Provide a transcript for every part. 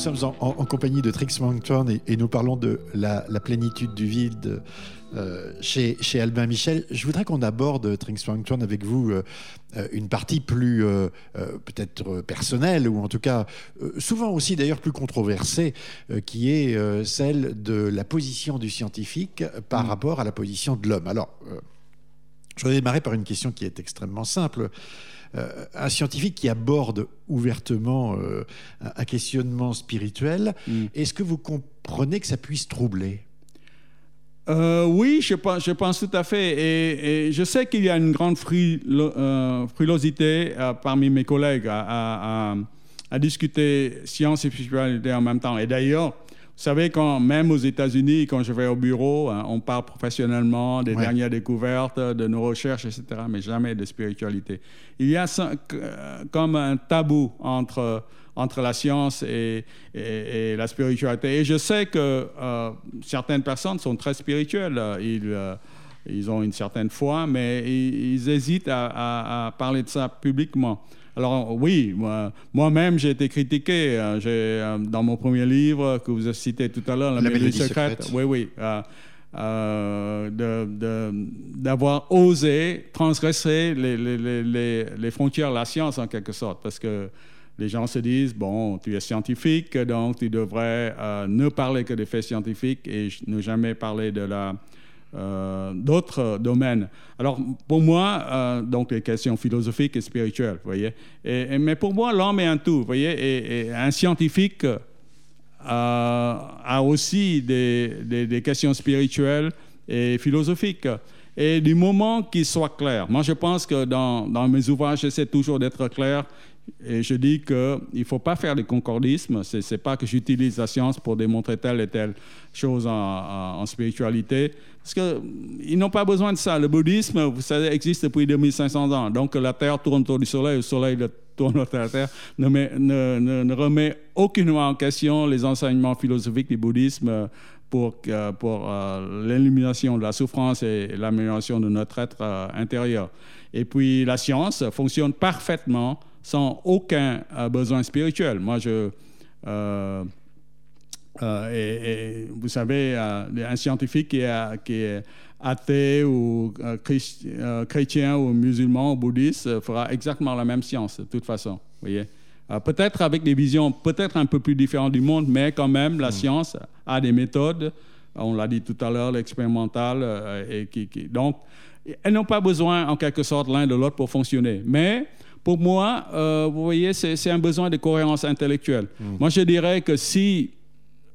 sommes en, compagnie de Trix Mangton et, et, nous parlons de la, plénitude du vide euh, chez, chez Albin Michel. Je voudrais qu'on aborde, Trix Mangton, avec vous euh, une partie plus peut-être personnelle ou en tout cas souvent aussi d'ailleurs plus controversée, qui est celle de la position du scientifique par mm. rapport à la position de l'homme. Alors, je voudrais démarrer par une question qui est extrêmement simple. Euh, un scientifique qui aborde ouvertement euh, un questionnement spirituel, mm. est-ce que vous comprenez que ça puisse troubler? Euh, oui, je pense, je pense, tout à fait. Et, je sais qu'il y a une grande frilosité parmi mes collègues à, à, discuter science et spiritualité en même temps. Et d'ailleurs, vous savez, quand, même aux États-Unis, quand je vais au bureau, hein, on parle professionnellement des dernières découvertes, de nos recherches, etc., mais jamais de spiritualité. Il y a euh, comme un tabou entre, entre la science et, et, la spiritualité. Et je sais que euh, certaines personnes sont très spirituelles. Ils, euh, ils ont une certaine foi, mais ils, hésitent à, à, parler de ça publiquement. Alors oui, moi-même, j'ai été critiqué. Euh, euh, dans mon premier livre que vous avez cité tout à l'heure, La, mélodie secrète. Oui, oui. Euh, d'avoir osé transgresser les, les, les, frontières de la science en quelque sorte, parce que les gens se disent, bon, tu es scientifique, donc tu devrais ne parler que des faits scientifiques et ne jamais parler de la, euh, d'autres domaines. Alors, pour moi, euh, donc les questions philosophiques et spirituelles, vous voyez. Et, mais pour moi, l'homme est un tout, vous voyez. Et, un scientifique euh, a aussi des, questions spirituelles et philosophiques. Et du moment qu'il soit clair, moi je pense que dans mes ouvrages, j'essaie toujours d'être clair et je dis qu'il ne faut pas faire des concordismes. Ce n'est pas que j'utilise la science pour démontrer telle et telle chose en, spiritualité. Parce qu'ils n'ont pas besoin de ça. Le bouddhisme, vous savez, existe depuis 2500 ans. Donc la Terre tourne autour du Soleil, le Soleil tourne autour de la Terre, ne, ne, ne, remet aucunement en question les enseignements philosophiques du bouddhisme pour, pour euh, l'élimination de la souffrance et l'amélioration de notre être euh, intérieur. Et puis la science fonctionne parfaitement sans aucun euh, besoin spirituel. Moi, je. Euh, euh, et, vous savez, un scientifique qui est, qui est athée ou chrétien ou musulman ou bouddhiste fera exactement la même science, de toute façon. Voyez peut-être avec des visions peut-être un peu plus différentes du monde, mais quand même, la hmm. science a des méthodes, on l'a dit tout à l'heure, l'expérimental, et qui, qui, donc, elles n'ont pas besoin en quelque sorte l'un de l'autre pour fonctionner. Mais pour moi, euh, vous voyez, c'est un besoin de cohérence intellectuelle. Mm. Moi, je dirais que si,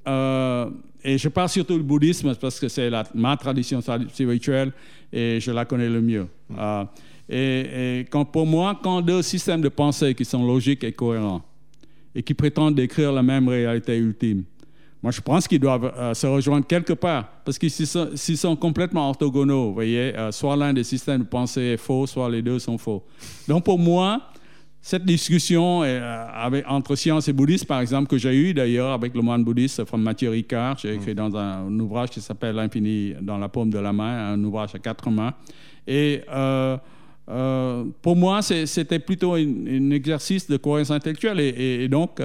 euh, et je parle surtout du bouddhisme parce que c'est ma tradition spirituelle et je la connais le mieux. Mm. Euh, et, quand, pour moi, quand deux systèmes de pensée qui sont logiques et cohérents et qui prétendent décrire la même réalité ultime, moi, je pense qu'ils doivent euh, se rejoindre quelque part, parce qu'ils sont, complètement orthogonaux, vous voyez, euh, soit l'un des systèmes de pensée est faux, soit les deux sont faux. Donc, pour moi, cette discussion euh, entre science et bouddhisme, par exemple, que j'ai eue d'ailleurs avec le moine bouddhiste Mathieu Ricard, j'ai écrit dans un, ouvrage qui s'appelle L'infini dans la paume de la main, un ouvrage à quatre mains. Et pour moi, c'était plutôt un exercice de cohérence intellectuelle. Et donc,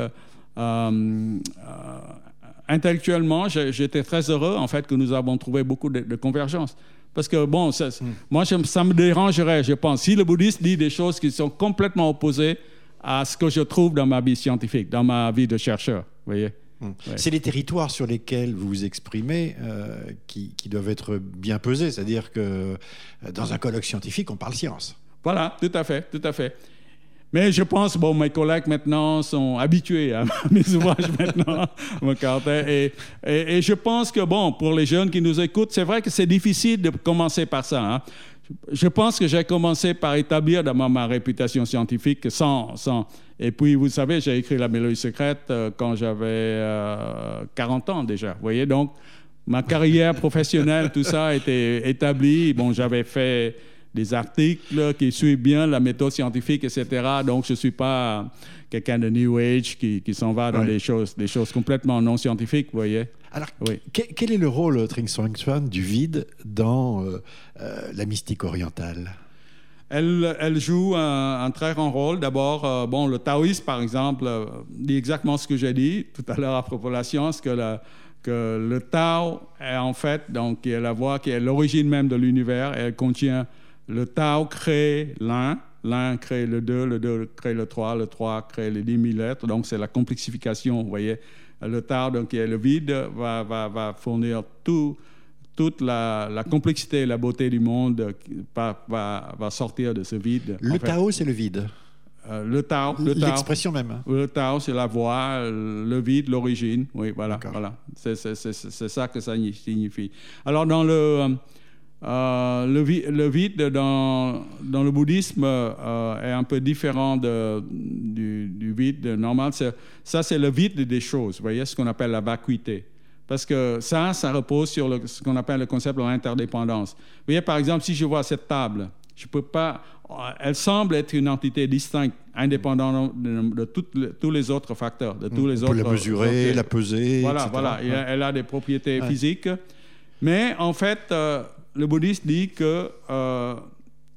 intellectuellement, j'étais très heureux en fait que nous avons trouvé beaucoup de, convergence. Parce que bon, ça, hmm. moi, ça me dérangerait, je pense, si le bouddhiste dit des choses qui sont complètement opposées à ce que je trouve dans ma vie scientifique, dans ma vie de chercheur. voyez hmm. C'est les territoires sur lesquels vous vous exprimez euh, qui, qui, doivent être bien pesés. C'est-à-dire que euh, dans un colloque scientifique, on parle science. Voilà, tout à fait, tout à fait. Mais je pense, bon, mes collègues maintenant sont habitués à mes ouvrages maintenant, et, et, et, je pense que, bon, pour les jeunes qui nous écoutent, c'est vrai que c'est difficile de commencer par ça. Hein. Je pense que j'ai commencé par établir d'abord ma réputation scientifique sans, sans... Et puis, vous savez, j'ai écrit La Mélodie secrète euh, quand j'avais 40 euh, ans déjà. Vous voyez, donc, ma carrière professionnelle, tout ça été établi. Bon, j'avais fait des articles qui suivent bien la méthode scientifique, etc. Donc, je ne suis pas quelqu'un de New Age qui, qui s'en va dans des, choses, des choses complètement non scientifiques, vous voyez. Alors, quel est le rôle, Tring Song du vide dans euh, euh, la mystique orientale? Elle, elle joue un, un, très grand rôle. D'abord, euh, bon, le taoïsme, par exemple, euh, dit exactement ce que j'ai dit tout à l'heure à propos de la science, que, la, que le Tao est en fait, donc, qui est la voie qui est l'origine même de l'univers. Elle contient le Tao crée l'un, l'un crée le deux, le deux crée le trois, le trois crée les dix mille lettres. Donc, c'est la complexification, vous voyez. Le Tao, donc, qui est le vide, va, va, va fournir tout toute la, la, complexité et la beauté du monde va, va, va sortir de ce vide. Le Tao, c'est le vide. Euh, le Tao, l'expression même. Le Tao, c'est la voix, le vide, l'origine. Oui, voilà, voilà. C'est ça que ça signifie. Alors dans le euh, le, le, vide dans, dans le bouddhisme euh, est un peu différent de, du, du, vide normal. Ça, c'est le vide des choses. Vous voyez ce qu'on appelle la vacuité. Parce que ça, ça repose sur le, ce qu'on appelle le concept de l'interdépendance. Vous voyez, par exemple, si je vois cette table, je peux pas. Elle semble être une entité distincte, indépendante de, de toutes, tous les autres facteurs, de tous les On autres. peut la mesurer, la peser. Voilà, etc. voilà. Ouais. Elle a des propriétés ouais. physiques. Mais en fait, euh, le bouddhiste dit que euh,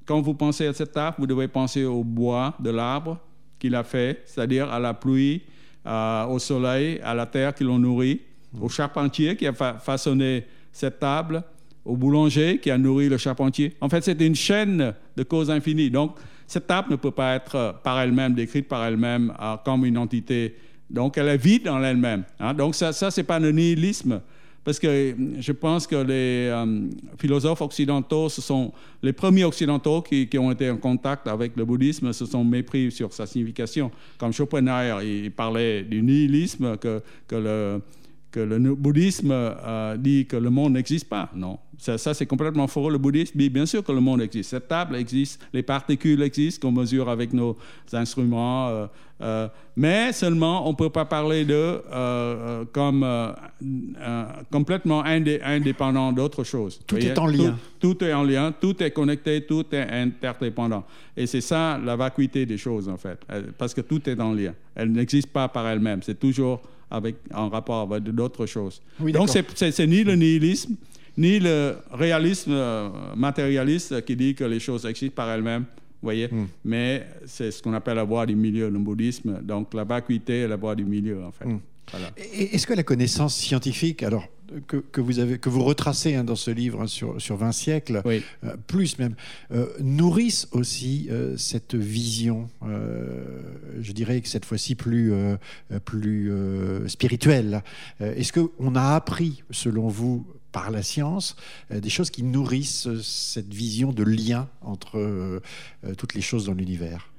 quand vous pensez à cette table, vous devez penser au bois de l'arbre qu'il a fait, c'est-à-dire à la pluie, euh, au soleil, à la terre qui l'ont nourri au charpentier qui a fa façonné cette table, au boulanger qui a nourri le charpentier. En fait, c'est une chaîne de causes infinies. Donc, cette table ne peut pas être par elle-même, décrite par elle-même euh, comme une entité. Donc, elle est vide en elle-même. Hein. Donc, ça, ça c'est pas le nihilisme. Parce que je pense que les euh, philosophes occidentaux, ce sont les premiers occidentaux qui, ont été en contact avec le bouddhisme, se sont mépris sur sa signification. Comme Schopenhauer, il parlait du nihilisme, que le, que le bouddhisme euh, dit que le monde n'existe pas. Non, ça, ça c'est complètement faux. Le bouddhisme dit bien sûr que le monde existe. Cette table existe, les particules existent qu'on mesure avec nos instruments, euh, euh, mais seulement on ne peut pas parler de comme complètement indé indépendant d'autre chose. Tout est en lien. Tout, tout, est en lien, tout est connecté, tout est interdépendant. Et c'est ça la vacuité des choses en fait, parce que tout est en lien. Elle n'existe pas par elle-même. C'est toujours avec, en rapport avec d'autres choses. Oui, Donc, c'est ni le nihilisme, ni le réalisme euh, matérialiste qui dit que les choses existent par elles-mêmes, voyez, mm. mais c'est ce qu'on appelle la voie du milieu, le bouddhisme. Donc, la vacuité est la voie du milieu, en fait. Mm. Voilà. Est-ce que la connaissance scientifique, alors que, que, vous, avez, que vous retracez hein, dans ce livre hein, sur, sur 20 siècles, oui. euh, plus même, euh, nourrissent aussi euh, cette vision, je dirais que cette fois-ci plus, plus spirituelle. Est-ce qu'on a appris, selon vous, par la science, des choses qui nourrissent cette vision de lien entre toutes les choses dans l'univers?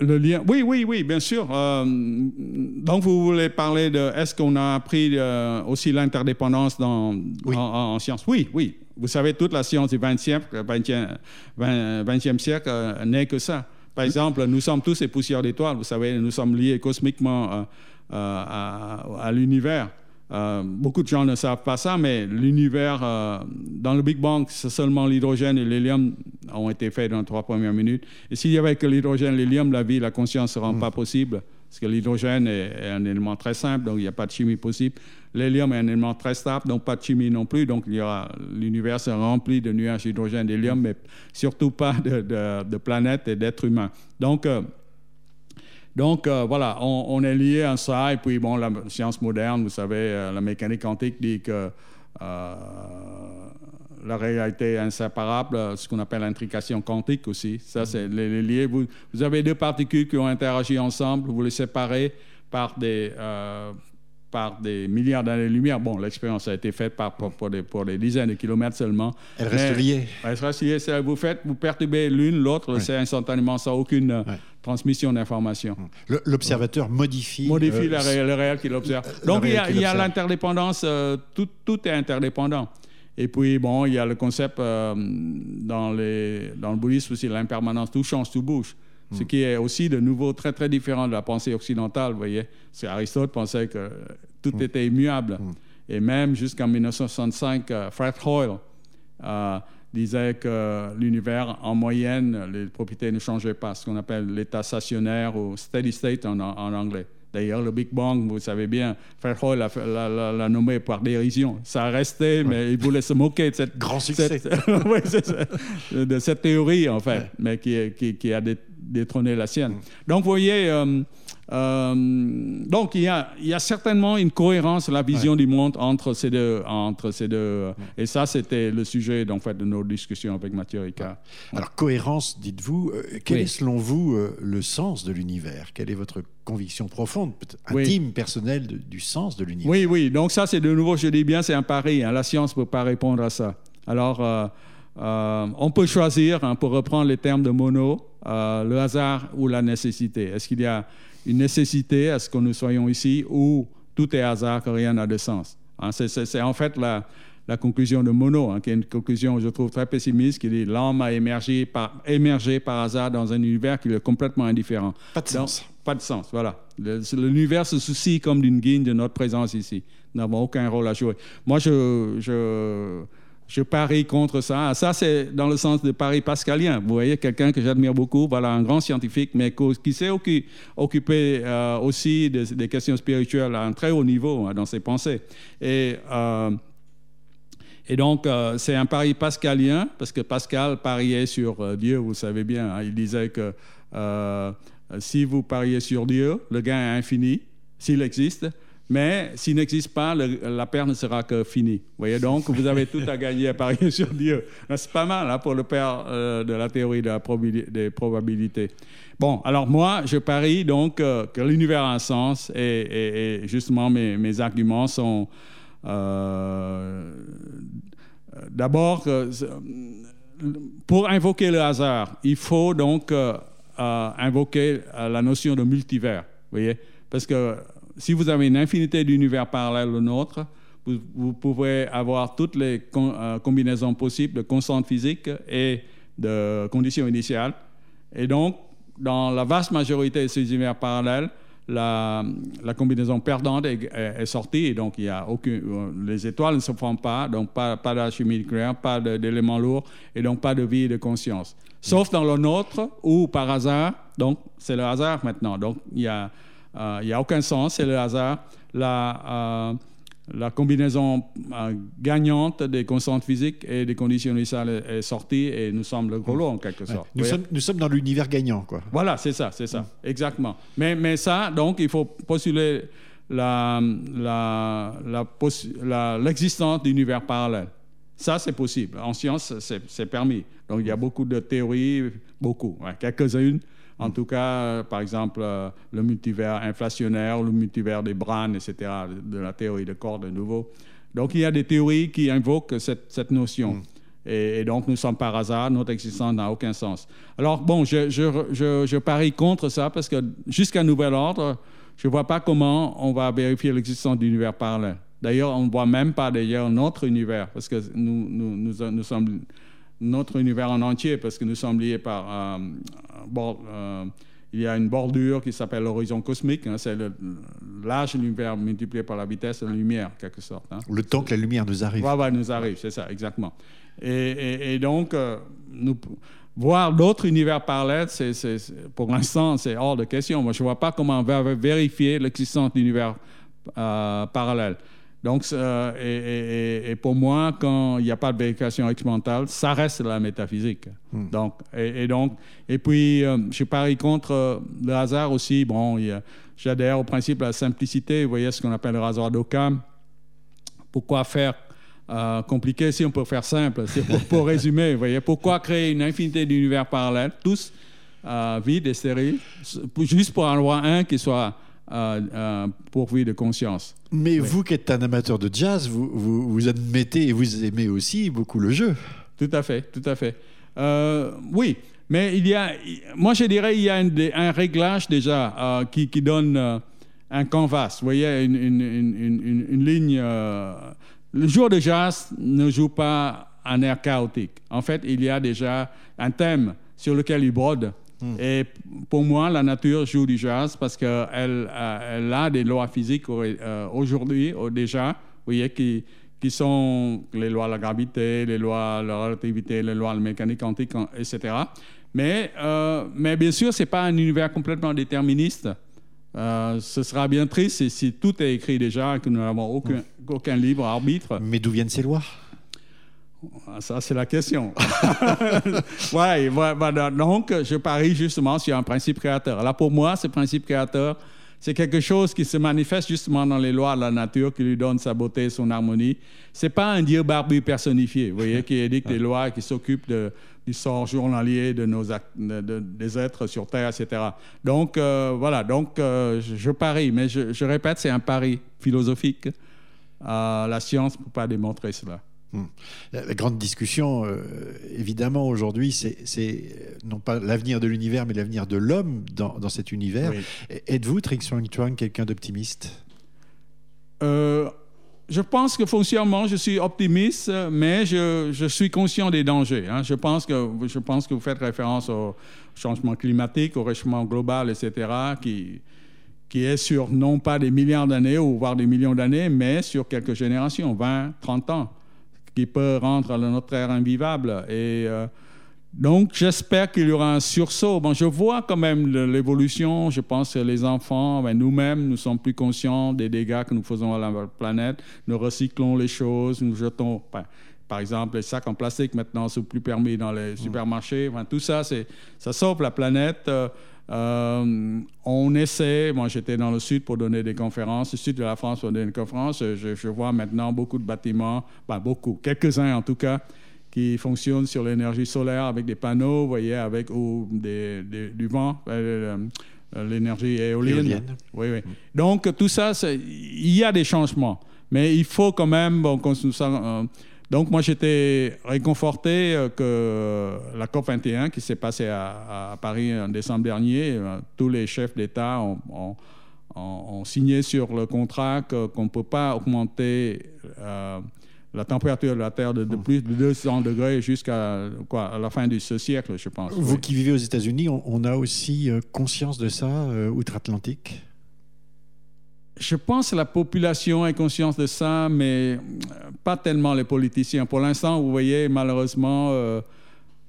Le lien, oui, oui, oui, bien sûr. Euh, donc, vous voulez parler de est-ce qu'on a appris euh, aussi l'interdépendance dans, oui. en, en, en, science? Oui, oui. Vous savez, toute la science du 20e, 20e, 20e siècle euh, n'est que ça. Par exemple, nous sommes tous des poussières d'étoiles. Vous savez, nous sommes liés cosmiquement euh, à, à l'univers. Euh, beaucoup de gens ne savent pas ça, mais l'univers, euh, dans le Big Bang, c'est seulement l'hydrogène et l'hélium ont été faits dans les trois premières minutes. Et s'il y avait que l'hydrogène et l'hélium, la vie, la conscience ne rend mmh. pas possible. Parce que l'hydrogène est, est, un élément très simple, donc il n'y a pas de chimie possible. L'hélium est un élément très stable, donc pas de chimie non plus. Donc l'univers est rempli de nuages d'hydrogène et d'hélium, mais surtout pas de, de, de planètes et d'êtres humains. Donc, euh, donc euh, voilà, on, est lié à ça. Et puis bon, la science moderne, vous savez, euh, la mécanique quantique dit que euh, la réalité est inséparable, ce qu'on appelle l'intrication quantique aussi. Ça, c'est les, vous, avez deux particules qui ont interagi ensemble, vous les séparez par des par des milliards d'années-lumière. Bon, l'expérience a été faite par, pour, pour, des, pour, des, dizaines de kilomètres seulement. Elle reste liée. Elle reste liée. Vous faites, vous perturbez l'une, l'autre, c'est instantanément sans aucune ouais. transmission d'information. L'observateur modifie... Modifie euh, le, le réel qu'il observe. Donc, il y a, l'interdépendance, euh, tout, tout, est interdépendant. Et puis, bon, il y a le concept euh, dans, les, dans le bouddhisme aussi, l'impermanence, tout change, tout bouge ce qui est aussi de nouveau très très différent de la pensée occidentale, vous voyez. Parce Aristote pensait que tout mm. était immuable. Mm. Et même jusqu'en 1965, uh, Fred Hoyle uh, disait que l'univers, en moyenne, les propriétés ne changeaient pas, ce qu'on appelle l'état stationnaire ou steady state en, en anglais. D'ailleurs, le Big Bang, vous savez bien, Fairholt l'a nommé par dérision. Ça a resté, mais il voulait se moquer de cette, Grand succès. de cette théorie, en fait, mais qui, qui, qui, a détrôné la sienne. Mm. Donc, vous voyez, euh, euh, donc il y, a, il y, a, certainement une cohérence, la vision du monde entre ces deux. Entre ces deux Et ça, c'était le sujet en fait, de nos discussions avec Mathieu Ricard. Alors, cohérence, dites-vous, euh, quel est selon vous le sens de l'univers? Quelle est votre conviction profonde, intime, personnelle du sens de l'univers? Oui, oui. Donc ça, c'est de nouveau, je dis bien, c'est un pari. Hein. La science ne peut pas répondre à ça. Alors, on peut choisir, hein, pour reprendre les termes de Monod, le hasard ou la nécessité. Est-ce qu'il y a une nécessité? À ce que nous soyons ici où tout est hasard, que rien n'a de sens? Hein, c'est en fait la, la, conclusion de Monod, hein, qui est une conclusion, je trouve, très pessimiste, qui dit l'homme a émergé par, émergé par hasard dans un univers qui est complètement indifférent. Pas de sens. pas de sens, voilà. L'univers se soucie comme d'une guine de notre présence ici. Nous n'avons aucun rôle à jouer. Moi, je, je je parie contre ça. Ça, c'est dans le sens de pari pascalien. Vous voyez, quelqu'un que j'admire beaucoup, voilà, un grand scientifique, mais qui s'est occupé euh, aussi des, questions spirituelles à un très haut niveau hein, dans ses pensées. Et, euh, donc, euh, c'est un pari pascalien, parce que Pascal pariait sur Dieu, vous savez bien. Hein. il disait que si vous pariez sur Dieu, le gain est infini, s'il existe. Mais s'il n'existe pas, la paire ne sera que finie. Vous voyez donc, vous avez tout à gagner à parier sur Dieu. C'est pas mal hein, pour le père euh, de la théorie des probabilités. Bon, alors moi, je parie donc euh, que l'univers a un sens et, justement mes, arguments sont euh, d'abord pour invoquer le hasard, il faut donc invoquer la notion de multivers. Vous voyez, parce que si vous avez une infinité d'univers parallèles au nôtre, vous, pouvez avoir toutes les euh, combinaisons possibles de constantes physiques et de conditions initiales. Et donc, dans la vaste majorité de ces univers parallèles, la, combinaison perdante est, sortie, et donc il y a aucune, euh, les étoiles ne se forment pas, donc pas, pas de chimie nucléaire, pas d'éléments lourds, et donc pas de vie et de conscience. Sauf dans le nôtre, où par hasard, donc c'est le hasard maintenant, donc il y a il euh, n'y a aucun sens, c'est le hasard. La, euh, la combinaison euh, gagnante des constantes physiques et des conditions initiales est sortie et nous sommes le gros en quelque sorte. Nous, sommes, nous, sommes, dans l'univers gagnant. Quoi. Voilà, c'est ça, c'est ça, exactement. Mais, mais ça, donc, il faut postuler l'existence d'univers parallèles. Ça, c'est possible. En science, c'est permis. Donc, il y a beaucoup de théories, beaucoup, quelques-unes en tout cas, euh, par exemple, euh, le multivers inflationnaire, le multivers des branes, etc., de la théorie de corps de nouveau. Donc, il y a des théories qui invoquent cette, notion. Mm. Et, donc, nous sommes par hasard, notre existence n'a aucun sens. Alors, bon, je, je, parie contre ça parce que jusqu'à nouvel ordre, je ne vois pas comment on va vérifier l'existence d'univers parallèle. D'ailleurs, on ne voit même pas d'ailleurs notre univers parce que nous, nous, nous, nous sommes notre univers en entier parce que nous sommes liés par euh, euh, il y a une bordure qui s'appelle l'horizon cosmique. Hein, c'est l'âge de l'univers multiplié par la vitesse de la lumière, en quelque sorte. Hein. Le temps que la lumière nous arrive. Voilà, nous arrive, c'est ça, exactement. Et, donc, euh, nous, voir d'autres univers parallèles, c'est, pour l'instant, c'est hors de question. Moi, je ne vois pas comment on va vérifier l'existence d'univers parallèles. Donc, et, pour moi, quand il n'y a pas de vérification expérimentale, ça reste la métaphysique. Hmm. Donc, et, donc, et puis, euh, je parie contre euh, le hasard aussi. Bon, j'adhère au principe de la simplicité. Vous voyez ce qu'on appelle le hasard d'Occam. Pourquoi faire euh, compliqué si on peut faire simple? C'est pour, résumer. Vous voyez, pourquoi créer une infinité d'univers parallèles, tous vides et stériles, juste pour en avoir un qui soit euh, euh, pourvu de conscience. Mais vous qui êtes un amateur de jazz, vous, vous, admettez et vous aimez aussi beaucoup le jeu. Tout à fait, tout à fait. Euh, oui, mais il y a, moi je dirais, il y a un, réglage déjà euh, qui, qui, donne un canvas. Vous voyez, une, une, une, une ligne. le jour de jazz ne joue pas un air chaotique. En fait, il y a déjà un thème sur lequel il brode Hmm. Et pour moi, la nature joue du jazz parce qu'elle euh, elle a des lois physiques euh, aujourd'hui déjà, vous voyez, qui, qui sont les lois de la gravité, les lois de la relativité, les lois de la mécanique quantique, etc. Mais, euh, mais bien sûr, ce n'est pas un univers complètement déterministe. Euh, ce sera bien triste si tout est écrit déjà et que nous n'avons aucun, aucun libre arbitre. Mais d'où viennent ces lois? Ça, c'est la question. ouais, voilà. Donc, je parie justement sur un principe créateur. Là, pour moi, ce principe créateur, c'est quelque chose qui se manifeste justement dans les lois de la nature, qui lui donne sa beauté, son harmonie. C'est pas un dieu barbu personnifié, vous voyez, qui édicte des lois, qui s'occupe du sort journalier de nos des êtres sur Terre, etc. Donc euh, voilà, donc euh, je, parie, mais je, répète, c'est un pari philosophique. Euh, la science ne peut pas démontrer cela. Hmm. La grande discussion, euh, évidemment, aujourd'hui, c'est non pas l'avenir de l'univers, mais l'avenir de l'homme dans, cet univers. Êtes-vous, Trix Chuang, quelqu'un d'optimiste? Euh, Je pense que foncièrement, je suis optimiste, mais je, suis conscient des dangers. Hein. Je, pense que, je pense que vous faites référence au changement climatique, au réchauffement global, etc., qui, qui est sur non pas des milliards d'années ou voire des millions d'années, mais sur quelques générations, 20, 30 ans qui peut rendre notre terre invivable. Et euh, donc, j'espère qu'il y aura un sursaut. Bon, je vois quand même l'évolution. Je pense que les enfants, ben, nous-mêmes, nous sommes plus conscients des dégâts que nous faisons à la planète. Nous recyclons les choses, nous jetons. Ben, par exemple, les sacs en plastique maintenant sont plus permis dans les supermarchés. Enfin, tout ça, ça sauve la planète. Euh, euh, on essaie, moi j'étais dans le sud pour donner des conférences, le sud de la France pour donner des conférences. Je, vois maintenant beaucoup de bâtiments, pas beaucoup, quelques-uns en tout cas, qui fonctionnent sur l'énergie solaire avec des panneaux, vous voyez, avec ou du vent, euh, euh, l'énergie éolienne. Oui, oui. Donc tout ça, il y a des changements, mais il faut quand même bon, qu'on donc moi j'étais réconforté euh, que la COP 21 qui s'est passée à, Paris en décembre dernier, euh, tous les chefs d'État ont, signé sur le contrat qu'on ne peut pas augmenter euh, la température de la Terre de, mmh. plus de 200 degrés jusqu'à la fin de ce siècle, je pense. Vous qui vivez aux États-Unis, on, a aussi conscience de ça outre-Atlantique? Je pense que la population a conscience de ça, mais pas tellement les politiciens. Pour l'instant, vous voyez, malheureusement, euh,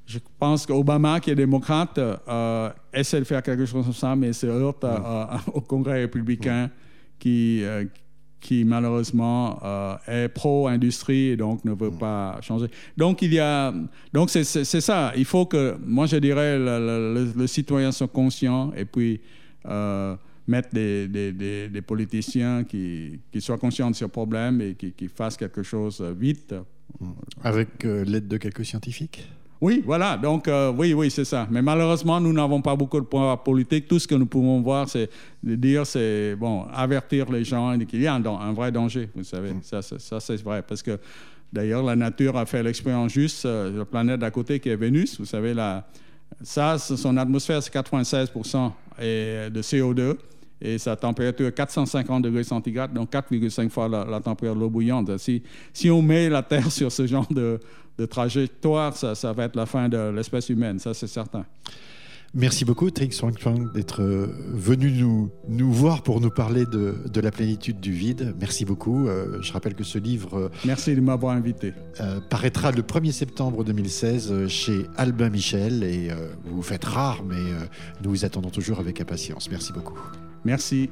je pense qu'Obama, qui est démocrate, euh, essaie de faire quelque chose comme ça, mais se heurte au Congrès républicain qui, qui malheureusement est pro-industrie et donc ne veut pas changer. Donc, il y a, donc c'est, ça. Il faut que, moi, je dirais, le, le, citoyen soit conscient et puis mettre des, des, des, politiciens qui, qui, soient conscients de ce problème et qui, qui fassent quelque chose vite. Avec euh, l'aide de quelques scientifiques? Oui, voilà. Donc, euh, oui, oui, c'est ça. Mais malheureusement, nous n'avons pas beaucoup de pouvoir politique. Tout ce que nous pouvons voir, c'est dire, c'est, bon, avertir les gens qu'il y a un, un, vrai danger, vous savez. Mm. Ça, ça, c'est vrai. Parce que, d'ailleurs, la nature a fait l'expérience juste. Euh, la planète d'à côté, qui est Vénus, vous savez, la, ça, son atmosphère, c'est 96 de CO2 et sa température est 450 degrés centigrades, donc 4,5 fois la, température de l'eau bouillante. Si, si on met la Terre sur ce genre de, de trajectoire, ça, ça, va être la fin de l'espèce humaine, ça c'est certain. Merci beaucoup, Trix Wang d'être euh, venu nous, nous voir pour nous parler de, de, la plénitude du vide. Merci beaucoup. Euh, je rappelle que ce livre. Euh, Merci de m'avoir invité. paraîtra le 1er septembre 2016 chez Albin Michel. Et vous vous faites rare, mais nous vous attendons toujours avec impatience. Merci beaucoup. Merci.